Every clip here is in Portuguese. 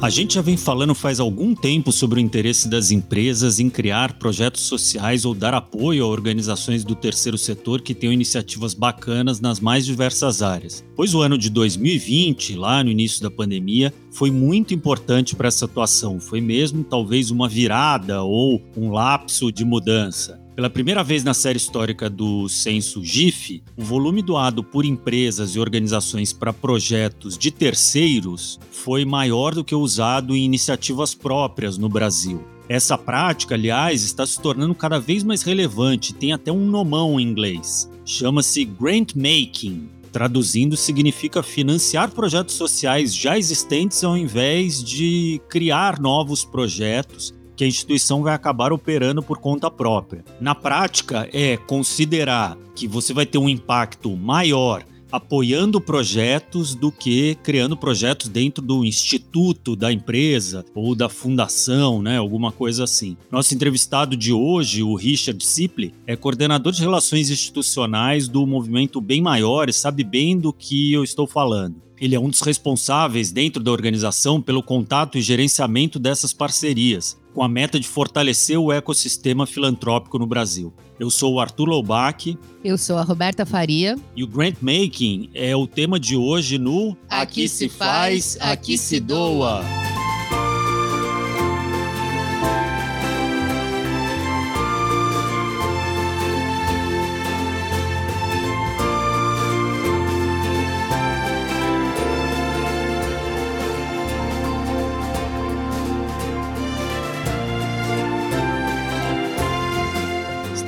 A gente já vem falando faz algum tempo sobre o interesse das empresas em criar projetos sociais ou dar apoio a organizações do terceiro setor que tenham iniciativas bacanas nas mais diversas áreas. Pois o ano de 2020, lá no início da pandemia, foi muito importante para essa atuação. Foi mesmo talvez uma virada ou um lapso de mudança. Pela primeira vez na série histórica do censo GIF, o volume doado por empresas e organizações para projetos de terceiros foi maior do que o usado em iniciativas próprias no Brasil. Essa prática, aliás, está se tornando cada vez mais relevante, tem até um nomão em inglês. Chama-se grant making. Traduzindo, significa financiar projetos sociais já existentes ao invés de criar novos projetos que a instituição vai acabar operando por conta própria. Na prática, é considerar que você vai ter um impacto maior apoiando projetos do que criando projetos dentro do instituto da empresa ou da fundação, né, alguma coisa assim. Nosso entrevistado de hoje, o Richard Sipley, é coordenador de relações institucionais do movimento Bem Maior e sabe bem do que eu estou falando. Ele é um dos responsáveis dentro da organização pelo contato e gerenciamento dessas parcerias, com a meta de fortalecer o ecossistema filantrópico no Brasil. Eu sou o Arthur Loubach. Eu sou a Roberta Faria. E o Grant Making é o tema de hoje no Aqui, aqui se faz, aqui se doa.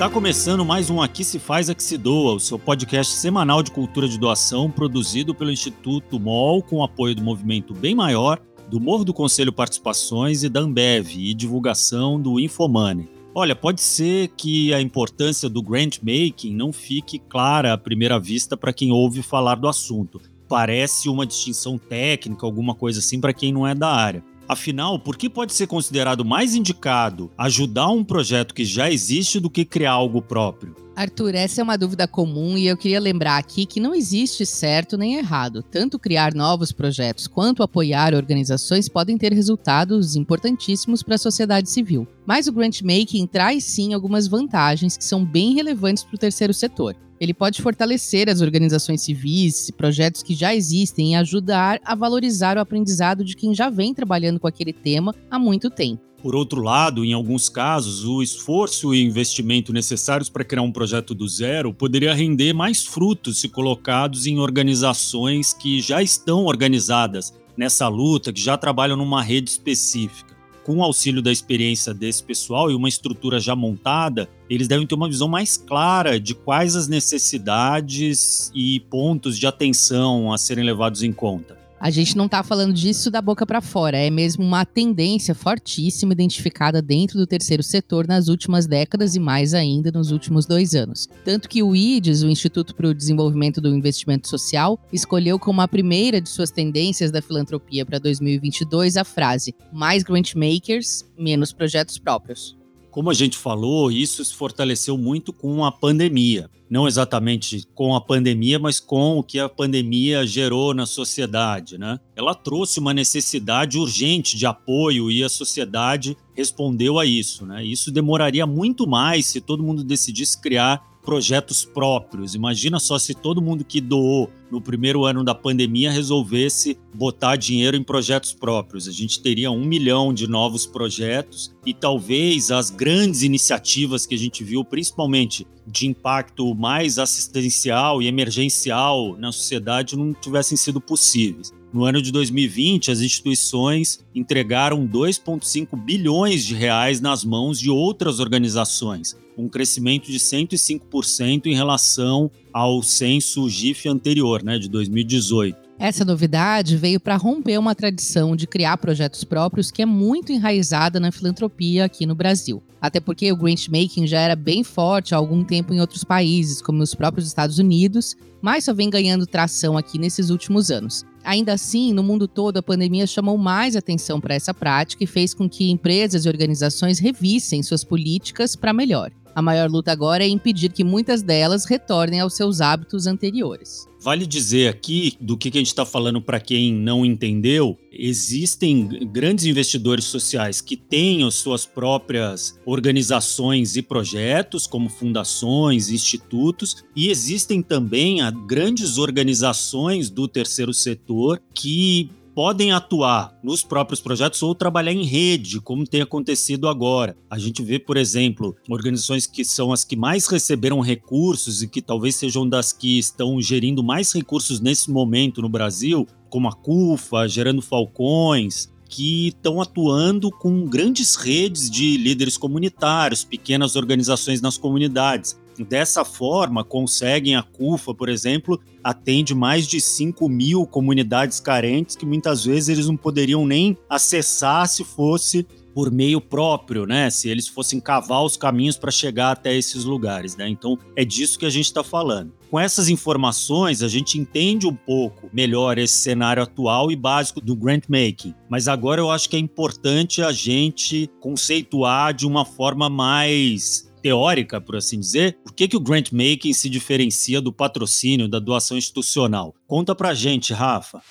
Está começando mais um Aqui se faz, aqui se doa, o seu podcast semanal de cultura de doação produzido pelo Instituto MOL com apoio do movimento Bem Maior, do Morro do Conselho Participações e da Ambev e divulgação do Infomoney. Olha, pode ser que a importância do grant making não fique clara à primeira vista para quem ouve falar do assunto. Parece uma distinção técnica, alguma coisa assim para quem não é da área. Afinal, por que pode ser considerado mais indicado ajudar um projeto que já existe do que criar algo próprio? Arthur, essa é uma dúvida comum e eu queria lembrar aqui que não existe certo nem errado. Tanto criar novos projetos quanto apoiar organizações podem ter resultados importantíssimos para a sociedade civil. Mas o grantmaking traz sim algumas vantagens que são bem relevantes para o terceiro setor ele pode fortalecer as organizações civis projetos que já existem e ajudar a valorizar o aprendizado de quem já vem trabalhando com aquele tema há muito tempo. Por outro lado, em alguns casos, o esforço e investimento necessários para criar um projeto do zero poderia render mais frutos se colocados em organizações que já estão organizadas nessa luta, que já trabalham numa rede específica com o auxílio da experiência desse pessoal e uma estrutura já montada, eles devem ter uma visão mais clara de quais as necessidades e pontos de atenção a serem levados em conta. A gente não está falando disso da boca para fora, é mesmo uma tendência fortíssima identificada dentro do terceiro setor nas últimas décadas e mais ainda nos últimos dois anos. Tanto que o IDES, o Instituto para o Desenvolvimento do Investimento Social, escolheu como a primeira de suas tendências da filantropia para 2022 a frase: mais grant makers, menos projetos próprios. Como a gente falou, isso se fortaleceu muito com a pandemia. Não exatamente com a pandemia, mas com o que a pandemia gerou na sociedade. Né? Ela trouxe uma necessidade urgente de apoio e a sociedade respondeu a isso. Né? Isso demoraria muito mais se todo mundo decidisse criar projetos próprios. Imagina só se todo mundo que doou no primeiro ano da pandemia resolvesse botar dinheiro em projetos próprios. A gente teria um milhão de novos projetos e talvez as grandes iniciativas que a gente viu, principalmente de impacto mais assistencial e emergencial na sociedade, não tivessem sido possíveis. No ano de 2020, as instituições entregaram 2,5 bilhões de reais nas mãos de outras organizações, um crescimento de 105% em relação ao censo GIF anterior, né, de 2018. Essa novidade veio para romper uma tradição de criar projetos próprios que é muito enraizada na filantropia aqui no Brasil. Até porque o grantmaking já era bem forte há algum tempo em outros países, como nos próprios Estados Unidos, mas só vem ganhando tração aqui nesses últimos anos. Ainda assim, no mundo todo, a pandemia chamou mais atenção para essa prática e fez com que empresas e organizações revissem suas políticas para melhor. A maior luta agora é impedir que muitas delas retornem aos seus hábitos anteriores. Vale dizer aqui do que a gente está falando para quem não entendeu. Existem grandes investidores sociais que têm as suas próprias organizações e projetos, como fundações, institutos, e existem também grandes organizações do terceiro setor que podem atuar nos próprios projetos ou trabalhar em rede, como tem acontecido agora. A gente vê, por exemplo, organizações que são as que mais receberam recursos e que talvez sejam das que estão gerindo mais recursos nesse momento no Brasil, como a CUFA, Gerando Falcões, que estão atuando com grandes redes de líderes comunitários, pequenas organizações nas comunidades. Dessa forma, conseguem a CUFA, por exemplo, atende mais de 5 mil comunidades carentes que muitas vezes eles não poderiam nem acessar se fosse por meio próprio, né? Se eles fossem cavar os caminhos para chegar até esses lugares, né? Então é disso que a gente está falando. Com essas informações, a gente entende um pouco melhor esse cenário atual e básico do grant making. Mas agora eu acho que é importante a gente conceituar de uma forma mais teórica, por assim dizer, por que, que o grant making se diferencia do patrocínio, da doação institucional? Conta pra gente, Rafa.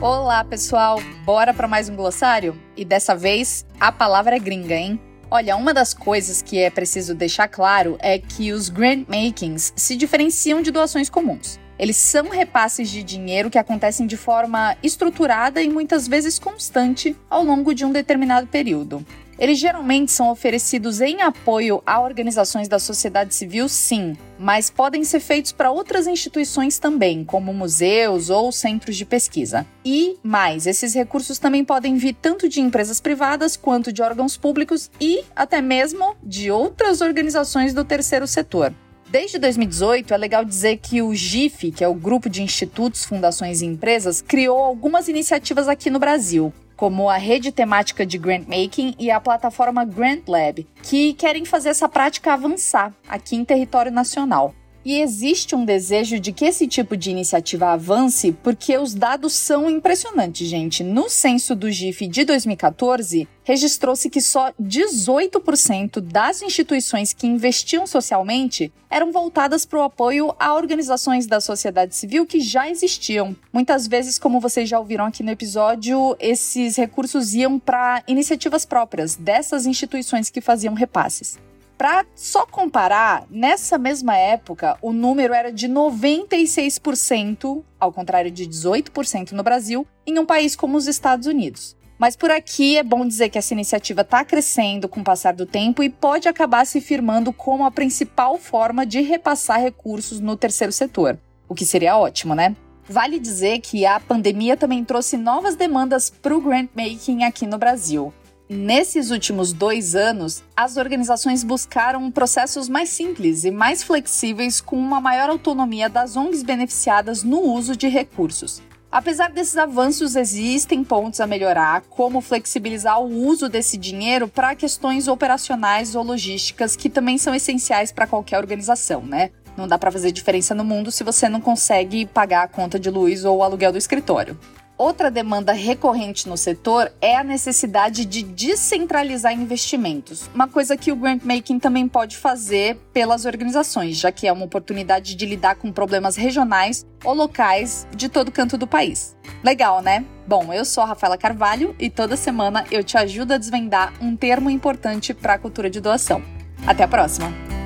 Olá, pessoal. Bora para mais um glossário? E dessa vez a palavra é gringa, hein? Olha, uma das coisas que é preciso deixar claro é que os grant makings se diferenciam de doações comuns. Eles são repasses de dinheiro que acontecem de forma estruturada e muitas vezes constante ao longo de um determinado período. Eles geralmente são oferecidos em apoio a organizações da sociedade civil, sim, mas podem ser feitos para outras instituições também, como museus ou centros de pesquisa. E mais, esses recursos também podem vir tanto de empresas privadas quanto de órgãos públicos e até mesmo de outras organizações do terceiro setor. Desde 2018, é legal dizer que o GIF, que é o Grupo de Institutos, Fundações e Empresas, criou algumas iniciativas aqui no Brasil, como a rede temática de grant making e a plataforma Grant Lab, que querem fazer essa prática avançar aqui em território nacional. E existe um desejo de que esse tipo de iniciativa avance porque os dados são impressionantes, gente. No censo do GIF de 2014, registrou-se que só 18% das instituições que investiam socialmente eram voltadas para o apoio a organizações da sociedade civil que já existiam. Muitas vezes, como vocês já ouviram aqui no episódio, esses recursos iam para iniciativas próprias dessas instituições que faziam repasses. Para só comparar, nessa mesma época, o número era de 96%, ao contrário de 18% no Brasil, em um país como os Estados Unidos. Mas por aqui é bom dizer que essa iniciativa está crescendo com o passar do tempo e pode acabar se firmando como a principal forma de repassar recursos no terceiro setor, o que seria ótimo, né? Vale dizer que a pandemia também trouxe novas demandas para o grant making aqui no Brasil. Nesses últimos dois anos, as organizações buscaram processos mais simples e mais flexíveis com uma maior autonomia das ONGs beneficiadas no uso de recursos. Apesar desses avanços, existem pontos a melhorar, como flexibilizar o uso desse dinheiro para questões operacionais ou logísticas que também são essenciais para qualquer organização, né? Não dá para fazer diferença no mundo se você não consegue pagar a conta de luz ou o aluguel do escritório. Outra demanda recorrente no setor é a necessidade de descentralizar investimentos, uma coisa que o grant making também pode fazer pelas organizações, já que é uma oportunidade de lidar com problemas regionais ou locais de todo canto do país. Legal, né? Bom, eu sou a Rafaela Carvalho e toda semana eu te ajudo a desvendar um termo importante para a cultura de doação. Até a próxima!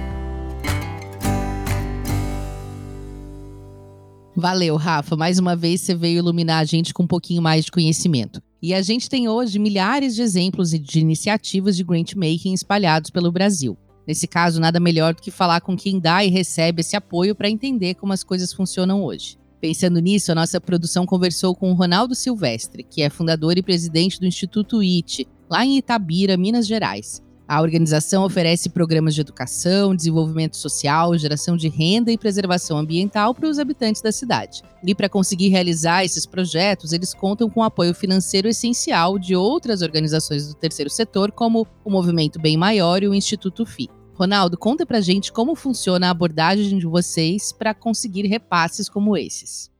Valeu, Rafa. Mais uma vez você veio iluminar a gente com um pouquinho mais de conhecimento. E a gente tem hoje milhares de exemplos de iniciativas de grant making espalhados pelo Brasil. Nesse caso, nada melhor do que falar com quem dá e recebe esse apoio para entender como as coisas funcionam hoje. Pensando nisso, a nossa produção conversou com o Ronaldo Silvestre, que é fundador e presidente do Instituto IT, lá em Itabira, Minas Gerais. A organização oferece programas de educação, desenvolvimento social, geração de renda e preservação ambiental para os habitantes da cidade. E para conseguir realizar esses projetos, eles contam com o apoio financeiro essencial de outras organizações do terceiro setor, como o Movimento Bem Maior e o Instituto FI. Ronaldo, conta pra gente como funciona a abordagem de vocês para conseguir repasses como esses.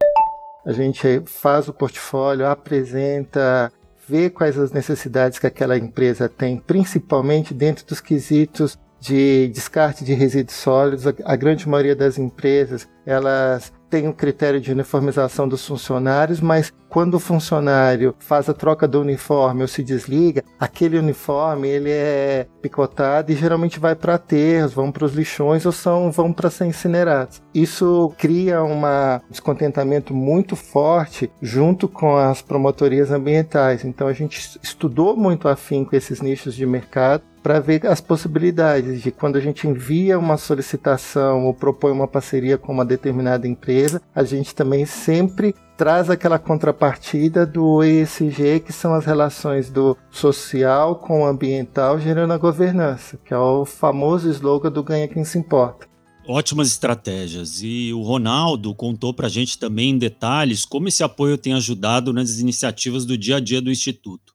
A gente faz o portfólio, apresenta ver quais as necessidades que aquela empresa tem, principalmente dentro dos quesitos de descarte de resíduos sólidos. A, grande maioria das empresas, elas tem um critério de uniformização dos funcionários, mas quando o funcionário faz a troca do uniforme ou se desliga, aquele uniforme ele é picotado e geralmente vai para aterros, vão para os lixões ou são, vão para ser incinerados. Isso cria um descontentamento muito forte junto com as promotorias ambientais. Então a gente estudou muito afim com esses nichos de mercado para ver as possibilidades de quando a gente envia uma solicitação ou propõe uma parceria com uma determinada empresa, a gente também sempre traz aquela contrapartida do ESG, que são as relações do social com o ambiental gerando a governança, que é o famoso slogan do ganha quem se importa. Ótimas estratégias. E o Ronaldo contou para a gente também em detalhes como esse apoio tem ajudado nas iniciativas do dia a dia do Instituto.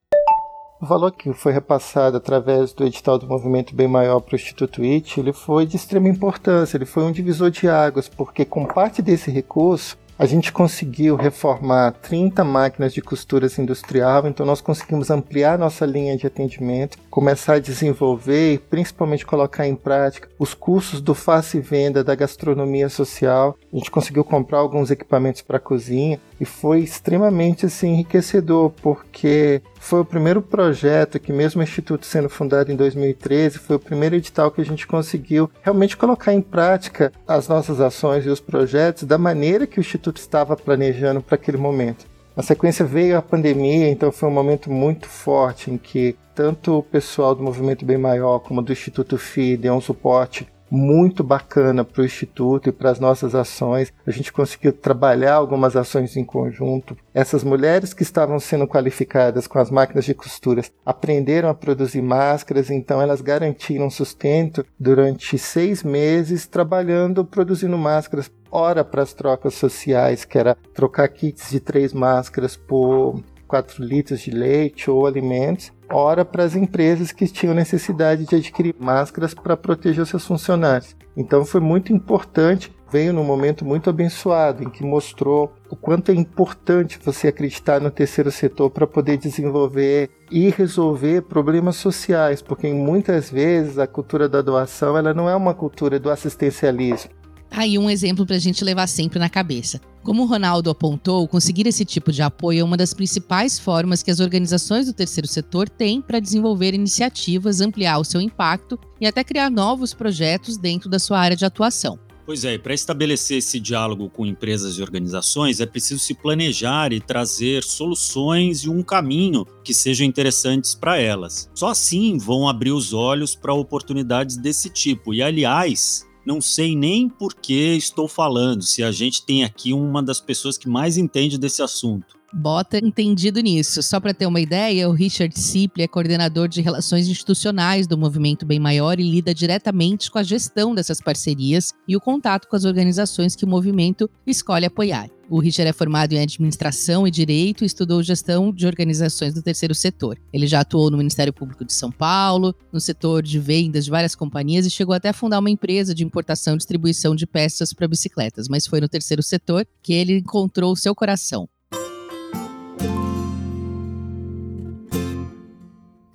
O valor que foi repassado através do edital do movimento bem maior para o Instituto IT, ele foi de extrema importância, ele foi um divisor de águas, porque com parte desse recurso a gente conseguiu reformar 30 máquinas de costuras industrial, então nós conseguimos ampliar nossa linha de atendimento, começar a desenvolver e principalmente colocar em prática os cursos do face venda da gastronomia social. A gente conseguiu comprar alguns equipamentos para cozinha e foi extremamente assim enriquecedor, porque foi o primeiro projeto que, mesmo o Instituto sendo fundado em 2013, foi o primeiro edital que a gente conseguiu realmente colocar em prática as nossas ações e os projetos da maneira que o Instituto estava planejando para aquele momento. Na sequência veio a pandemia, então foi um momento muito forte em que tanto o pessoal do Movimento Bem Maior como do Instituto FI deu um suporte muito bacana para o Instituto e para as nossas ações. A gente conseguiu trabalhar algumas ações em conjunto. Essas mulheres que estavam sendo qualificadas com as máquinas de costuras aprenderam a produzir máscaras, então elas garantiram sustento durante seis meses trabalhando, produzindo máscaras ora para as trocas sociais, que era trocar kits de três máscaras por 4 litros de leite ou alimentos, ora para as empresas que tinham necessidade de adquirir máscaras para proteger seus funcionários. Então foi muito importante, veio num momento muito abençoado, em que mostrou o quanto é importante você acreditar no terceiro setor para poder desenvolver e resolver problemas sociais, porque muitas vezes a cultura da doação ela não é uma cultura do assistencialismo, Aí um exemplo para a gente levar sempre na cabeça. Como o Ronaldo apontou, conseguir esse tipo de apoio é uma das principais formas que as organizações do terceiro setor têm para desenvolver iniciativas, ampliar o seu impacto e até criar novos projetos dentro da sua área de atuação. Pois é, e para estabelecer esse diálogo com empresas e organizações é preciso se planejar e trazer soluções e um caminho que sejam interessantes para elas. Só assim vão abrir os olhos para oportunidades desse tipo. E aliás, não sei nem por que estou falando, se a gente tem aqui uma das pessoas que mais entende desse assunto. Bota entendido nisso. Só para ter uma ideia, o Richard Sipley é coordenador de relações institucionais do Movimento Bem Maior e lida diretamente com a gestão dessas parcerias e o contato com as organizações que o movimento escolhe apoiar. O Richard é formado em administração e direito e estudou gestão de organizações do terceiro setor. Ele já atuou no Ministério Público de São Paulo, no setor de vendas de várias companhias e chegou até a fundar uma empresa de importação e distribuição de peças para bicicletas, mas foi no terceiro setor que ele encontrou o seu coração.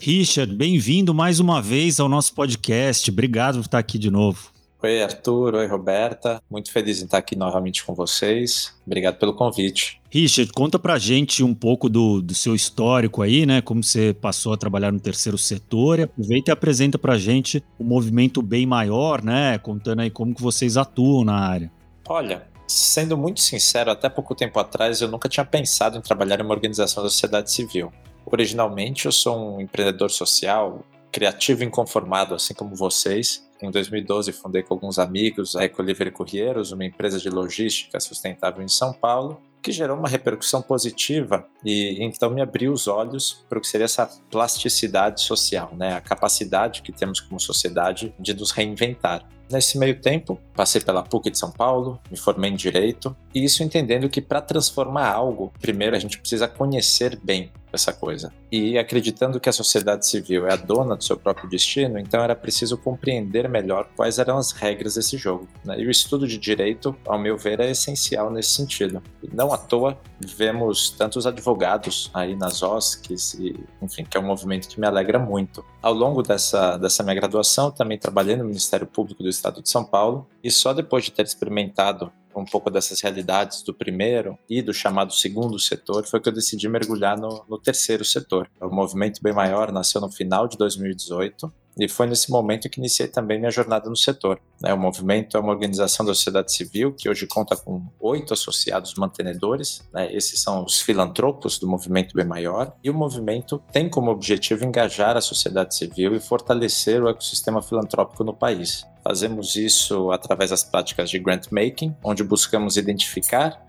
Richard, bem-vindo mais uma vez ao nosso podcast. Obrigado por estar aqui de novo. Oi, Arthur. Oi, Roberta. Muito feliz em estar aqui novamente com vocês. Obrigado pelo convite. Richard, conta pra gente um pouco do, do seu histórico aí, né? Como você passou a trabalhar no terceiro setor. E aproveita e apresenta pra gente o movimento bem maior, né? Contando aí como que vocês atuam na área. Olha, sendo muito sincero, até pouco tempo atrás eu nunca tinha pensado em trabalhar em uma organização da sociedade civil. Originalmente eu sou um empreendedor social, criativo inconformado, assim como vocês, em 2012, fundei com alguns amigos a Ecolivre Courieiros, uma empresa de logística sustentável em São Paulo, que gerou uma repercussão positiva e então me abriu os olhos para o que seria essa plasticidade social, né? a capacidade que temos como sociedade de nos reinventar. Nesse meio tempo, passei pela PUC de São Paulo, me formei em Direito, e isso entendendo que para transformar algo, primeiro a gente precisa conhecer bem essa coisa. E acreditando que a sociedade civil é a dona do seu próprio destino, então era preciso compreender melhor quais eram as regras desse jogo. Né? E o estudo de direito, ao meu ver, é essencial nesse sentido. E não à toa vemos tantos advogados aí nas OSCs, e, enfim, que é um movimento que me alegra muito. Ao longo dessa, dessa minha graduação, também trabalhei no Ministério Público do Estado de São Paulo, e só depois de ter experimentado um pouco dessas realidades do primeiro e do chamado segundo setor, foi que eu decidi mergulhar no, no terceiro setor. O movimento Bem Maior nasceu no final de 2018 e foi nesse momento que iniciei também minha jornada no setor. Né? O movimento é uma organização da sociedade civil que hoje conta com oito associados mantenedores. Né? Esses são os filantropos do movimento Bem Maior. E o movimento tem como objetivo engajar a sociedade civil e fortalecer o ecossistema filantrópico no país. Fazemos isso através das práticas de grant making, onde buscamos identificar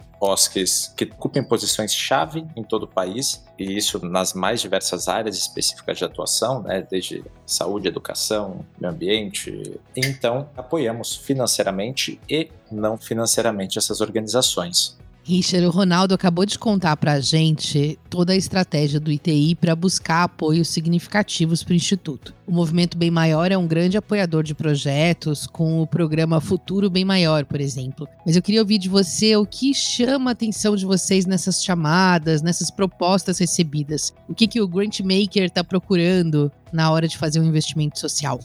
que ocupem posições-chave em todo o país, e isso nas mais diversas áreas específicas de atuação, né, desde saúde, educação, meio ambiente. Então, apoiamos financeiramente e não financeiramente essas organizações. Richard, o Ronaldo acabou de contar para a gente toda a estratégia do ITI para buscar apoios significativos para o Instituto. O Movimento Bem Maior é um grande apoiador de projetos, com o programa Futuro Bem Maior, por exemplo. Mas eu queria ouvir de você o que chama a atenção de vocês nessas chamadas, nessas propostas recebidas. O que, que o Grantmaker está procurando na hora de fazer um investimento social?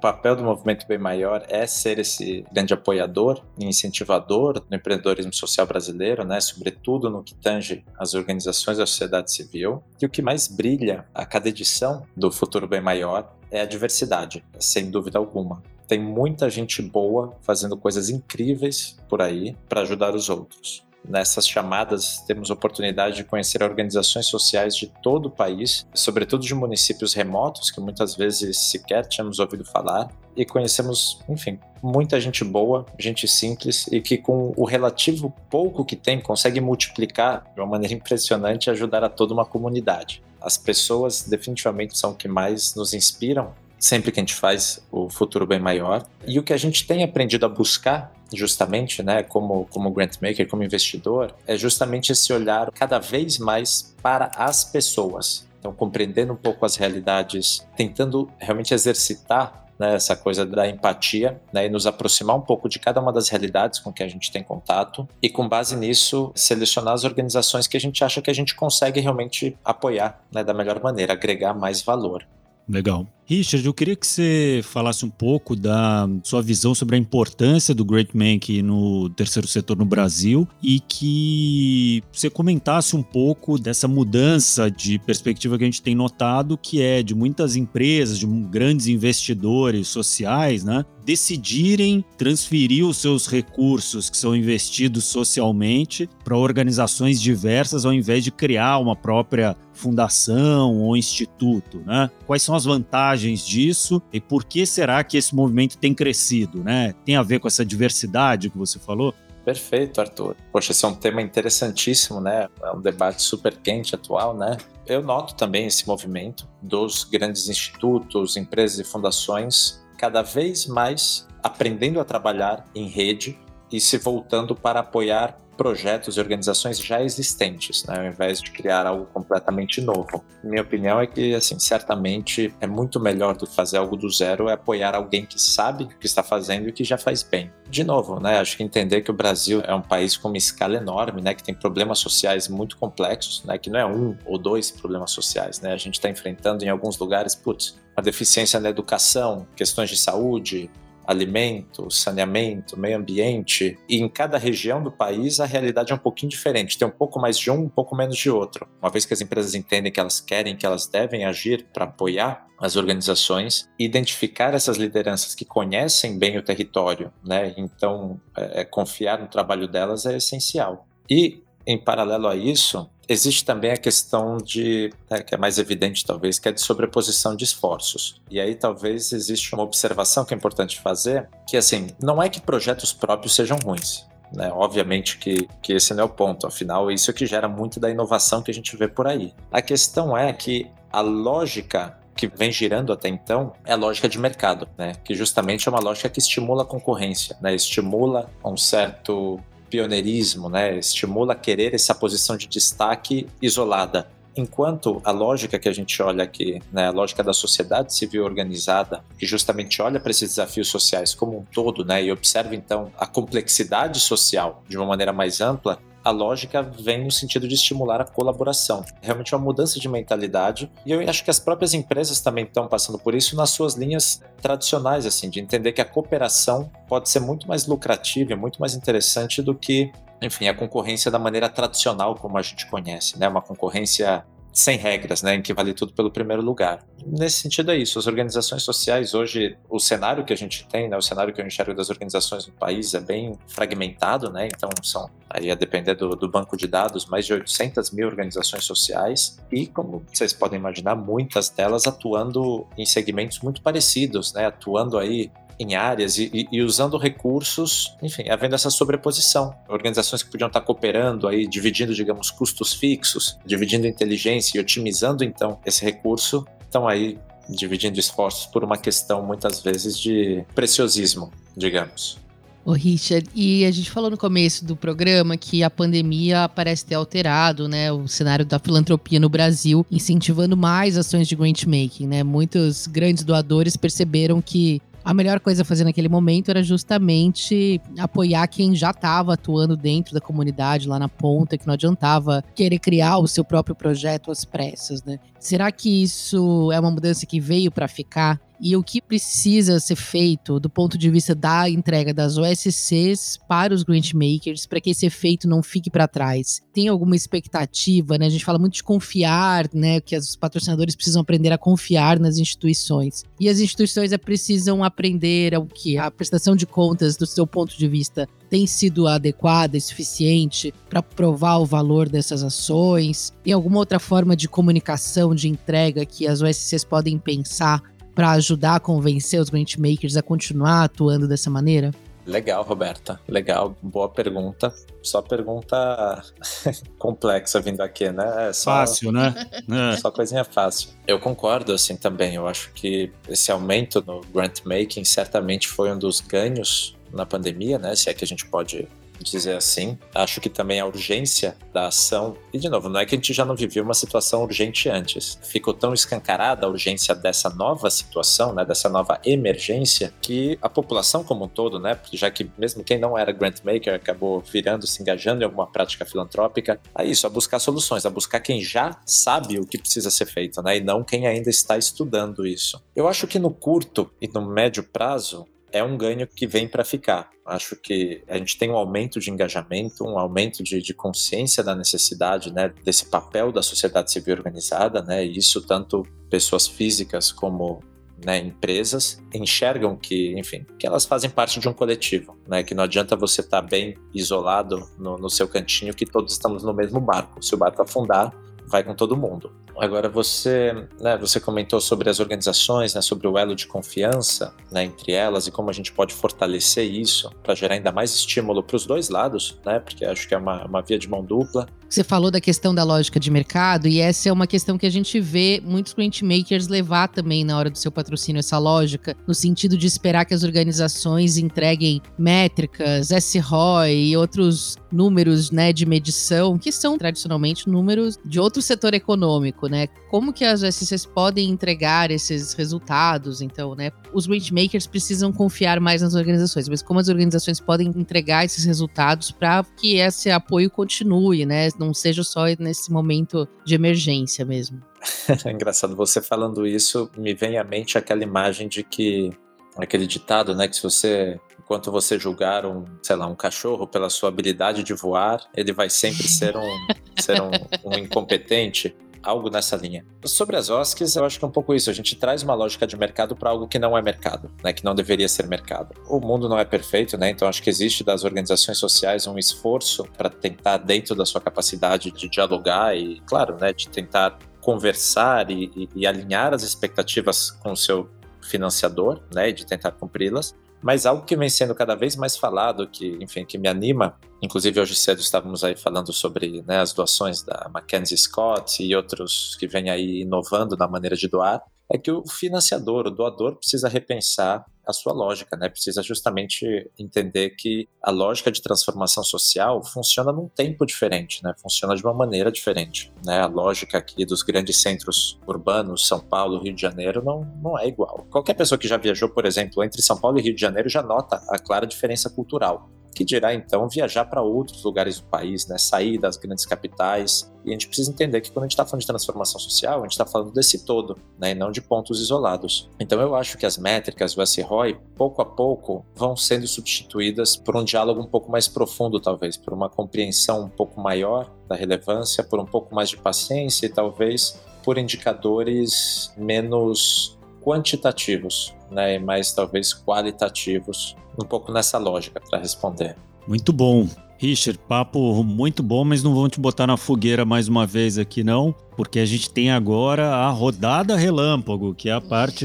O papel do movimento bem maior é ser esse grande apoiador e incentivador do empreendedorismo social brasileiro, né, sobretudo no que tange as organizações da sociedade civil. E o que mais brilha a cada edição do Futuro Bem Maior é a diversidade, sem dúvida alguma. Tem muita gente boa fazendo coisas incríveis por aí para ajudar os outros. Nessas chamadas, temos oportunidade de conhecer organizações sociais de todo o país, sobretudo de municípios remotos que muitas vezes sequer tínhamos ouvido falar, e conhecemos, enfim, muita gente boa, gente simples e que com o relativo pouco que tem consegue multiplicar de uma maneira impressionante e ajudar a toda uma comunidade. As pessoas definitivamente são o que mais nos inspiram sempre que a gente faz o futuro bem maior. E o que a gente tem aprendido a buscar justamente, né, como, como grant maker, como investidor, é justamente esse olhar cada vez mais para as pessoas. Então, compreendendo um pouco as realidades, tentando realmente exercitar né, essa coisa da empatia né, e nos aproximar um pouco de cada uma das realidades com que a gente tem contato e, com base nisso, selecionar as organizações que a gente acha que a gente consegue realmente apoiar né, da melhor maneira, agregar mais valor. Legal. Richard, eu queria que você falasse um pouco da sua visão sobre a importância do Great Mank no terceiro setor no Brasil e que você comentasse um pouco dessa mudança de perspectiva que a gente tem notado, que é de muitas empresas, de grandes investidores sociais, né, decidirem transferir os seus recursos que são investidos socialmente para organizações diversas ao invés de criar uma própria fundação ou instituto, né? Quais são as vantagens disso e por que será que esse movimento tem crescido, né? Tem a ver com essa diversidade que você falou? Perfeito, Arthur. Poxa, esse é um tema interessantíssimo, né? É um debate super quente atual, né? Eu noto também esse movimento dos grandes institutos, empresas e fundações cada vez mais aprendendo a trabalhar em rede e se voltando para apoiar projetos e organizações já existentes, né, ao invés de criar algo completamente novo. Minha opinião é que, assim, certamente é muito melhor do que fazer algo do zero é apoiar alguém que sabe o que está fazendo e que já faz bem. De novo, né, acho que entender que o Brasil é um país com uma escala enorme, né, que tem problemas sociais muito complexos, né, que não é um ou dois problemas sociais, né, a gente está enfrentando em alguns lugares, putz, a deficiência na educação, questões de saúde, alimento, saneamento, meio ambiente. E em cada região do país a realidade é um pouquinho diferente. Tem um pouco mais de um, um pouco menos de outro. Uma vez que as empresas entendem que elas querem, que elas devem agir para apoiar as organizações, identificar essas lideranças que conhecem bem o território, né? Então, é, é confiar no trabalho delas é essencial. E em paralelo a isso, Existe também a questão de, né, que é mais evidente talvez, que é de sobreposição de esforços. E aí talvez existe uma observação que é importante fazer, que assim, não é que projetos próprios sejam ruins. Né? Obviamente que, que esse não é o ponto, afinal, é isso que gera muito da inovação que a gente vê por aí. A questão é que a lógica que vem girando até então é a lógica de mercado, né? que justamente é uma lógica que estimula a concorrência, né? estimula um certo pioneirismo, né? Estimula querer essa posição de destaque isolada. enquanto a lógica que a gente olha aqui, né, a lógica da sociedade civil organizada, que justamente olha para esses desafios sociais como um todo, né, e observa então a complexidade social de uma maneira mais ampla, a lógica vem no sentido de estimular a colaboração. Realmente é uma mudança de mentalidade e eu acho que as próprias empresas também estão passando por isso nas suas linhas tradicionais, assim, de entender que a cooperação pode ser muito mais lucrativa muito mais interessante do que enfim, a concorrência da maneira tradicional como a gente conhece, né? Uma concorrência sem regras, né, em que vale tudo pelo primeiro lugar. Nesse sentido é isso. As organizações sociais hoje, o cenário que a gente tem, né, o cenário que eu enxergo das organizações no país é bem fragmentado, né. Então são aí a depender do, do banco de dados mais de 800 mil organizações sociais e como vocês podem imaginar, muitas delas atuando em segmentos muito parecidos, né, atuando aí em áreas e, e, usando recursos, enfim, havendo essa sobreposição. Organizações que podiam estar cooperando aí, dividindo, digamos, custos fixos, dividindo inteligência e otimizando então esse recurso, estão aí dividindo esforços por uma questão muitas vezes de preciosismo, digamos. Ô Richard, e a gente falou no começo do programa que a pandemia parece ter alterado né, o cenário da filantropia no Brasil, incentivando mais ações de grant making. Né? Muitos grandes doadores perceberam que a melhor coisa a fazer naquele momento era justamente apoiar quem já estava atuando dentro da comunidade, lá na ponta, que não adiantava querer criar o seu próprio projeto às pressas, né? Será que isso é uma mudança que veio para ficar? e o que precisa ser feito do ponto de vista da entrega das OSCs para os grant makers para que esse efeito não fique para trás? Tem alguma expectativa, né? A gente fala muito de confiar, né, que os patrocinadores precisam aprender a confiar nas instituições. E as instituições precisam aprender o que a prestação de contas do seu ponto de vista tem sido adequada e suficiente para provar o valor dessas ações? Tem alguma outra forma de comunicação, de entrega que as OSCs podem pensar para ajudar a convencer os grant makers a continuar atuando dessa maneira? Legal, Roberta. Legal, boa pergunta. Só pergunta complexa vindo aqui, né? É só, fácil, né? É. Só coisinha fácil. Eu concordo, assim, também. Eu acho que esse aumento no grant making certamente foi um dos ganhos na pandemia, né? Se é que a gente pode dizer assim. Acho que também a urgência da ação, e de novo, não é que a gente já não vivia uma situação urgente antes. Ficou tão escancarada a urgência dessa nova situação, né, dessa nova emergência, que a população como um todo, né, já que mesmo quem não era grant maker acabou virando, se engajando em alguma prática filantrópica, é isso, a buscar soluções, a buscar quem já sabe o que precisa ser feito, né, e não quem ainda está estudando isso. Eu acho que no curto e no médio prazo, é um ganho que vem para ficar. Acho que a gente tem um aumento de engajamento, um aumento de, de consciência da necessidade né, desse papel da sociedade civil organizada, né, e isso tanto pessoas físicas como né, empresas enxergam que, enfim, que elas fazem parte de um coletivo, né, que não adianta você estar tá bem isolado no, no seu cantinho, que todos estamos no mesmo barco. Se o barco afundar, vai com todo mundo. Agora você, né, você comentou sobre as organizações, né, sobre o elo de confiança né, entre elas e como a gente pode fortalecer isso para gerar ainda mais estímulo para os dois lados, né, porque acho que é uma, uma via de mão dupla. Você falou da questão da lógica de mercado, e essa é uma questão que a gente vê muitos grant makers levar também na hora do seu patrocínio, essa lógica, no sentido de esperar que as organizações entreguem métricas, SROI e outros números né, de medição, que são tradicionalmente números de outro setor econômico, né? Como que as SCs podem entregar esses resultados? Então, né? Os grant makers precisam confiar mais nas organizações, mas como as organizações podem entregar esses resultados para que esse apoio continue, né? Não seja só nesse momento de emergência mesmo. é engraçado, você falando isso, me vem à mente aquela imagem de que aquele ditado, né, que se você enquanto você julgar um, sei lá, um cachorro pela sua habilidade de voar, ele vai sempre ser um, ser um, um incompetente algo nessa linha. Sobre as OSCs, eu acho que é um pouco isso. A gente traz uma lógica de mercado para algo que não é mercado, né? Que não deveria ser mercado. O mundo não é perfeito, né? Então acho que existe das organizações sociais um esforço para tentar, dentro da sua capacidade de dialogar e, claro, né? De tentar conversar e, e, e alinhar as expectativas com o seu financiador, né? De tentar cumpri-las. Mas algo que vem sendo cada vez mais falado, que, enfim, que me anima, inclusive hoje cedo estávamos aí falando sobre né, as doações da Mackenzie Scott e outros que vêm aí inovando na maneira de doar, é que o financiador, o doador, precisa repensar a sua lógica, né? Precisa justamente entender que a lógica de transformação social funciona num tempo diferente, né? Funciona de uma maneira diferente, né? A lógica aqui dos grandes centros urbanos, São Paulo, Rio de Janeiro, não, não é igual. Qualquer pessoa que já viajou, por exemplo, entre São Paulo e Rio de Janeiro já nota a clara diferença cultural que dirá então viajar para outros lugares do país, né? sair das grandes capitais. E a gente precisa entender que quando a gente está falando de transformação social, a gente está falando desse todo, né? e não de pontos isolados. Então eu acho que as métricas, o SROI, pouco a pouco vão sendo substituídas por um diálogo um pouco mais profundo, talvez, por uma compreensão um pouco maior da relevância, por um pouco mais de paciência e talvez por indicadores menos quantitativos, né, e mais talvez qualitativos, um pouco nessa lógica para responder. Muito bom. Richard, papo muito bom, mas não vão te botar na fogueira mais uma vez aqui não, porque a gente tem agora a rodada relâmpago, que é a parte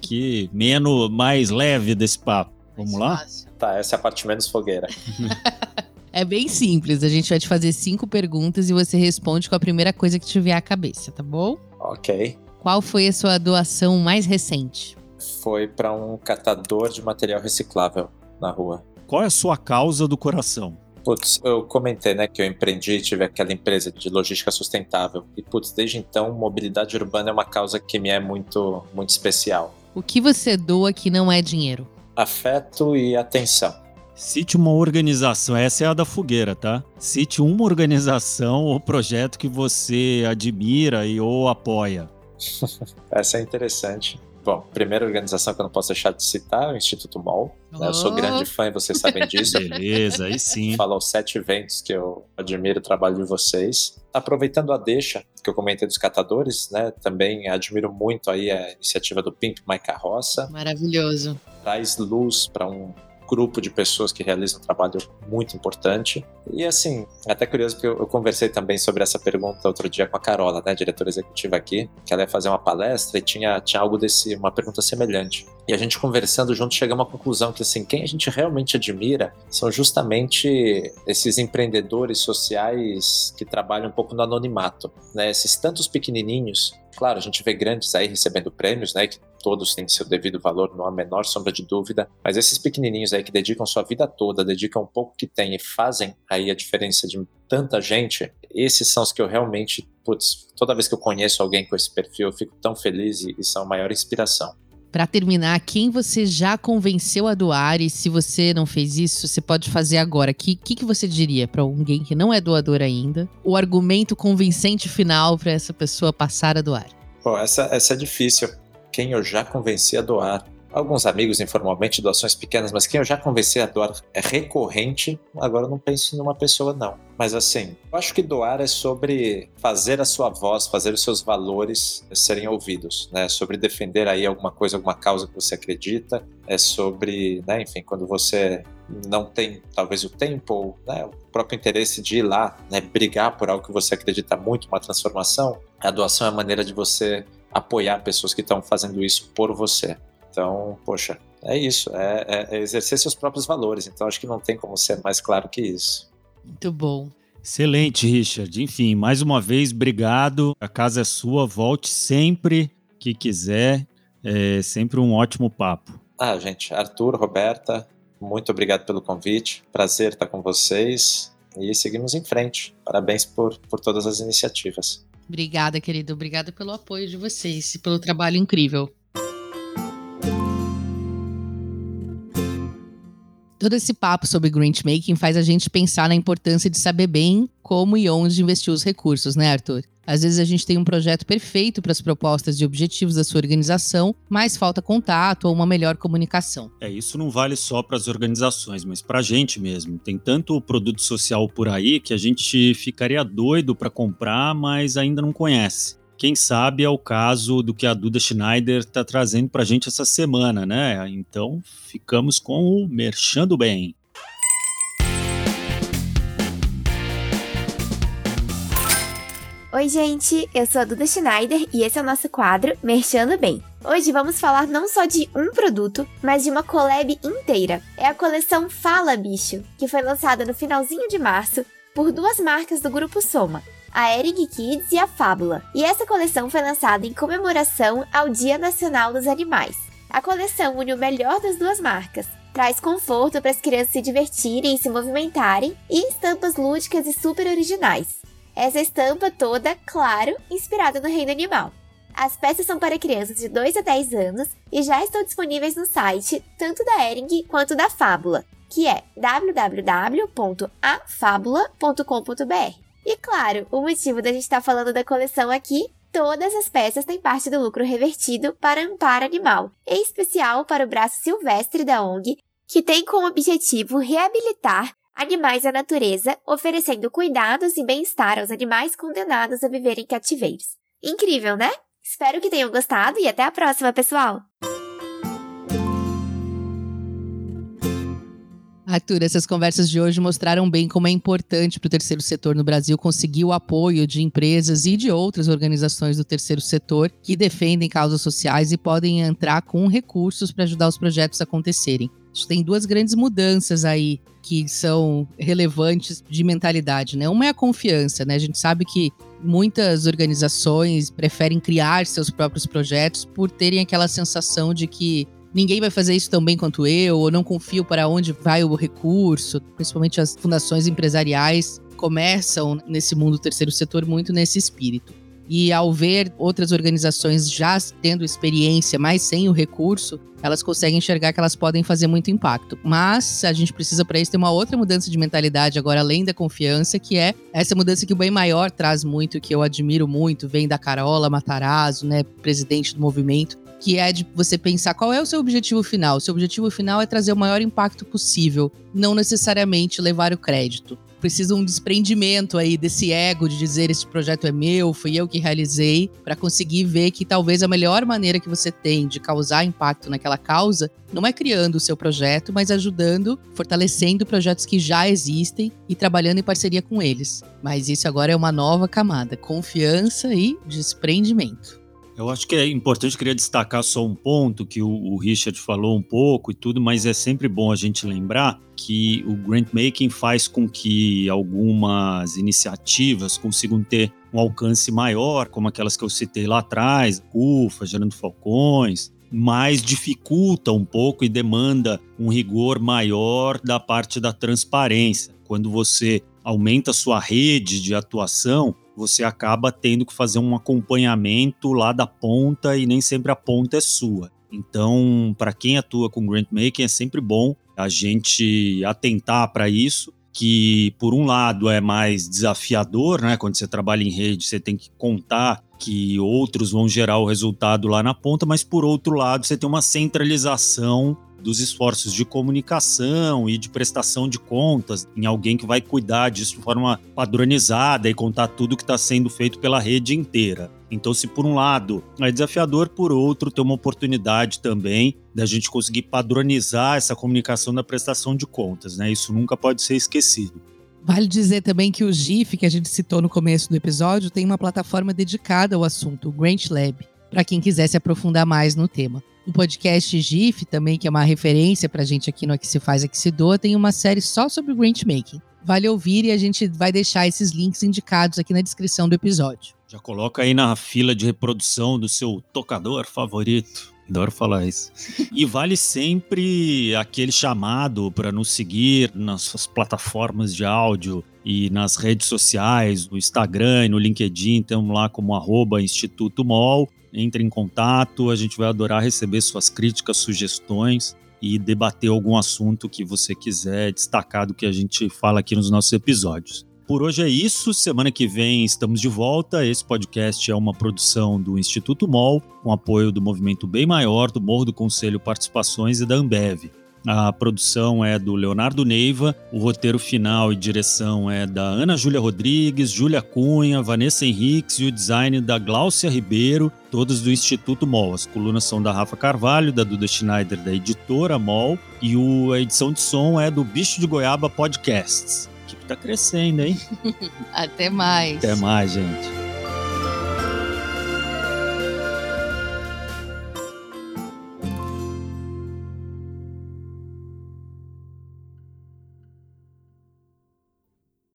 que menos mais leve desse papo. Vamos lá? Tá, essa é a parte menos fogueira. é bem simples, a gente vai te fazer cinco perguntas e você responde com a primeira coisa que te vier à cabeça, tá bom? Ok. Qual foi a sua doação mais recente? Foi para um catador de material reciclável na rua. Qual é a sua causa do coração? Putz, eu comentei, né, que eu empreendi, tive aquela empresa de logística sustentável. E, putz, desde então, mobilidade urbana é uma causa que me é muito, muito especial. O que você doa que não é dinheiro? Afeto e atenção. Cite uma organização, essa é a da fogueira, tá? Cite uma organização ou projeto que você admira e ou apoia. Essa é interessante. Bom, primeira organização que eu não posso deixar de citar é o Instituto MOL. Né? Eu sou grande fã e vocês sabem disso. Beleza, aí sim. Falou sete eventos que eu admiro o trabalho de vocês. Aproveitando a deixa que eu comentei dos catadores, né? Também admiro muito aí a iniciativa do Pimp My Carroça. Maravilhoso. Traz luz para um grupo de pessoas que realizam um trabalho muito importante. E assim, é até curioso porque eu, conversei também sobre essa pergunta outro dia com a Carola, né, diretora executiva aqui, que ela ia fazer uma palestra e tinha, tinha algo desse, uma pergunta semelhante. E a gente conversando junto chegamos uma conclusão que assim, quem a gente realmente admira são justamente esses empreendedores sociais que trabalham um pouco no anonimato, né? Esses tantos pequenininhos Claro, a gente vê grandes aí recebendo prêmios, né, que todos têm seu devido valor, não há a menor sombra de dúvida, mas esses pequenininhos aí que dedicam sua vida toda, dedicam um pouco que têm e fazem aí a diferença de tanta gente, esses são os que eu realmente, putz, toda vez que eu conheço alguém com esse perfil, eu fico tão feliz e, e são a maior inspiração. Para terminar, quem você já convenceu a doar e se você não fez isso, você pode fazer agora. O que, que, que você diria para alguém que não é doador ainda? O argumento convincente final para essa pessoa passar a doar? Pô, essa, essa é difícil. Quem eu já convenci a doar? alguns amigos informalmente, doações pequenas, mas quem eu já convenci a doar é recorrente, agora eu não penso numa pessoa não. Mas assim, eu acho que doar é sobre fazer a sua voz, fazer os seus valores serem ouvidos, né? Sobre defender aí alguma coisa, alguma causa que você acredita, é sobre, né, enfim, quando você não tem talvez o tempo ou né, o próprio interesse de ir lá, né, brigar por algo que você acredita muito, uma transformação, a doação é a maneira de você apoiar pessoas que estão fazendo isso por você. Então, poxa, é isso, é, é, é exercer seus próprios valores. Então, acho que não tem como ser mais claro que isso. Muito bom. Excelente, Richard. Enfim, mais uma vez, obrigado. A casa é sua, volte sempre que quiser. É sempre um ótimo papo. Ah, gente, Arthur, Roberta, muito obrigado pelo convite. Prazer estar com vocês e seguimos em frente. Parabéns por, por todas as iniciativas. Obrigada, querido. Obrigada pelo apoio de vocês e pelo trabalho incrível. Todo esse papo sobre grant making faz a gente pensar na importância de saber bem como e onde investir os recursos, né, Arthur? Às vezes a gente tem um projeto perfeito para as propostas e objetivos da sua organização, mas falta contato ou uma melhor comunicação. É, isso não vale só para as organizações, mas para a gente mesmo. Tem tanto produto social por aí que a gente ficaria doido para comprar, mas ainda não conhece. Quem sabe é o caso do que a Duda Schneider está trazendo para a gente essa semana, né? Então ficamos com o Merchando Bem. Oi, gente, eu sou a Duda Schneider e esse é o nosso quadro Merchando Bem. Hoje vamos falar não só de um produto, mas de uma collab inteira. É a coleção Fala Bicho, que foi lançada no finalzinho de março por duas marcas do grupo Soma, a Ering Kids e a Fábula. E essa coleção foi lançada em comemoração ao Dia Nacional dos Animais. A coleção une o melhor das duas marcas, traz conforto para as crianças se divertirem e se movimentarem e estampas lúdicas e super originais. Essa estampa toda, claro, inspirada no reino animal. As peças são para crianças de 2 a 10 anos e já estão disponíveis no site tanto da Ering quanto da Fábula, que é www.afabula.com.br. E claro, o motivo da gente estar falando da coleção aqui Todas as peças têm parte do lucro revertido para Amparo Animal, em especial para o braço silvestre da ONG, que tem como objetivo reabilitar animais da natureza, oferecendo cuidados e bem-estar aos animais condenados a viver em cativeiros. Incrível, né? Espero que tenham gostado e até a próxima, pessoal! Arthur, essas conversas de hoje mostraram bem como é importante para o terceiro setor no Brasil conseguir o apoio de empresas e de outras organizações do terceiro setor que defendem causas sociais e podem entrar com recursos para ajudar os projetos a acontecerem. Tem duas grandes mudanças aí que são relevantes de mentalidade, né? Uma é a confiança, né? A gente sabe que muitas organizações preferem criar seus próprios projetos por terem aquela sensação de que ninguém vai fazer isso tão bem quanto eu, ou não confio para onde vai o recurso. Principalmente as fundações empresariais começam nesse mundo do terceiro setor muito nesse espírito. E ao ver outras organizações já tendo experiência, mas sem o recurso, elas conseguem enxergar que elas podem fazer muito impacto. Mas a gente precisa para isso ter uma outra mudança de mentalidade agora, além da confiança, que é essa mudança que o Bem Maior traz muito, que eu admiro muito, vem da Carola Matarazzo, né, presidente do movimento, que é de você pensar qual é o seu objetivo final. Seu objetivo final é trazer o maior impacto possível, não necessariamente levar o crédito. Precisa um desprendimento aí desse ego de dizer esse projeto é meu, fui eu que realizei, para conseguir ver que talvez a melhor maneira que você tem de causar impacto naquela causa não é criando o seu projeto, mas ajudando, fortalecendo projetos que já existem e trabalhando em parceria com eles. Mas isso agora é uma nova camada, confiança e desprendimento. Eu acho que é importante, queria destacar só um ponto que o, o, Richard falou um pouco e tudo, mas é sempre bom a gente lembrar que o grant making faz com que algumas iniciativas consigam ter um alcance maior, como aquelas que eu citei lá atrás, UFA, Gerando Falcões, mas dificulta um pouco e demanda um rigor maior da parte da transparência. Quando você aumenta a sua rede de atuação, você acaba tendo que fazer um acompanhamento lá da ponta e nem sempre a ponta é sua. Então, para quem atua com grant making, é sempre bom a gente atentar para isso, que por um lado é mais desafiador, né? Quando você trabalha em rede, você tem que contar que outros vão gerar o resultado lá na ponta, mas por outro lado, você tem uma centralização dos esforços de comunicação e de prestação de contas em alguém que vai cuidar disso de forma padronizada e contar tudo que está sendo feito pela rede inteira. Então, se por um lado é desafiador, por outro, tem uma oportunidade também da gente conseguir padronizar essa comunicação da prestação de contas, né? Isso nunca pode ser esquecido. Vale dizer também que o GIF, que a gente citou no começo do episódio, tem uma plataforma dedicada ao assunto, o Grant Lab, para quem quiser se aprofundar mais no tema. O podcast GIF, também, que é uma referência pra gente aqui no Aqui Se Faz, Aqui Se Doa, tem uma série só sobre grant making. Vale ouvir e a gente vai deixar esses links indicados aqui na descrição do episódio. Já coloca aí na fila de reprodução do seu tocador favorito. Adoro falar isso. e vale sempre aquele chamado para nos seguir nas suas plataformas de áudio e nas redes sociais, no Instagram e no LinkedIn, estamos lá como arroba Instituto MOL entre em contato, a gente vai adorar receber suas críticas, sugestões e debater algum assunto que você quiser destacar do que a gente fala aqui nos nossos episódios. Por hoje é isso. Semana que vem estamos de volta. Esse podcast é uma produção do Instituto MOL, com apoio do Movimento Bem Maior, do Morro do Conselho Participações e da Ambev. A produção é do Leonardo Neiva, o roteiro final e direção é da Ana Júlia Rodrigues, Júlia Cunha, Vanessa Henriques e o design da Gláucia Ribeiro, todos do Instituto MOL. As colunas são da Rafa Carvalho, da Duda Schneider, da editora MOL, e o, a edição de som é do Bicho de Goiaba Podcasts. Que tá crescendo, hein? Até mais. Até mais, gente.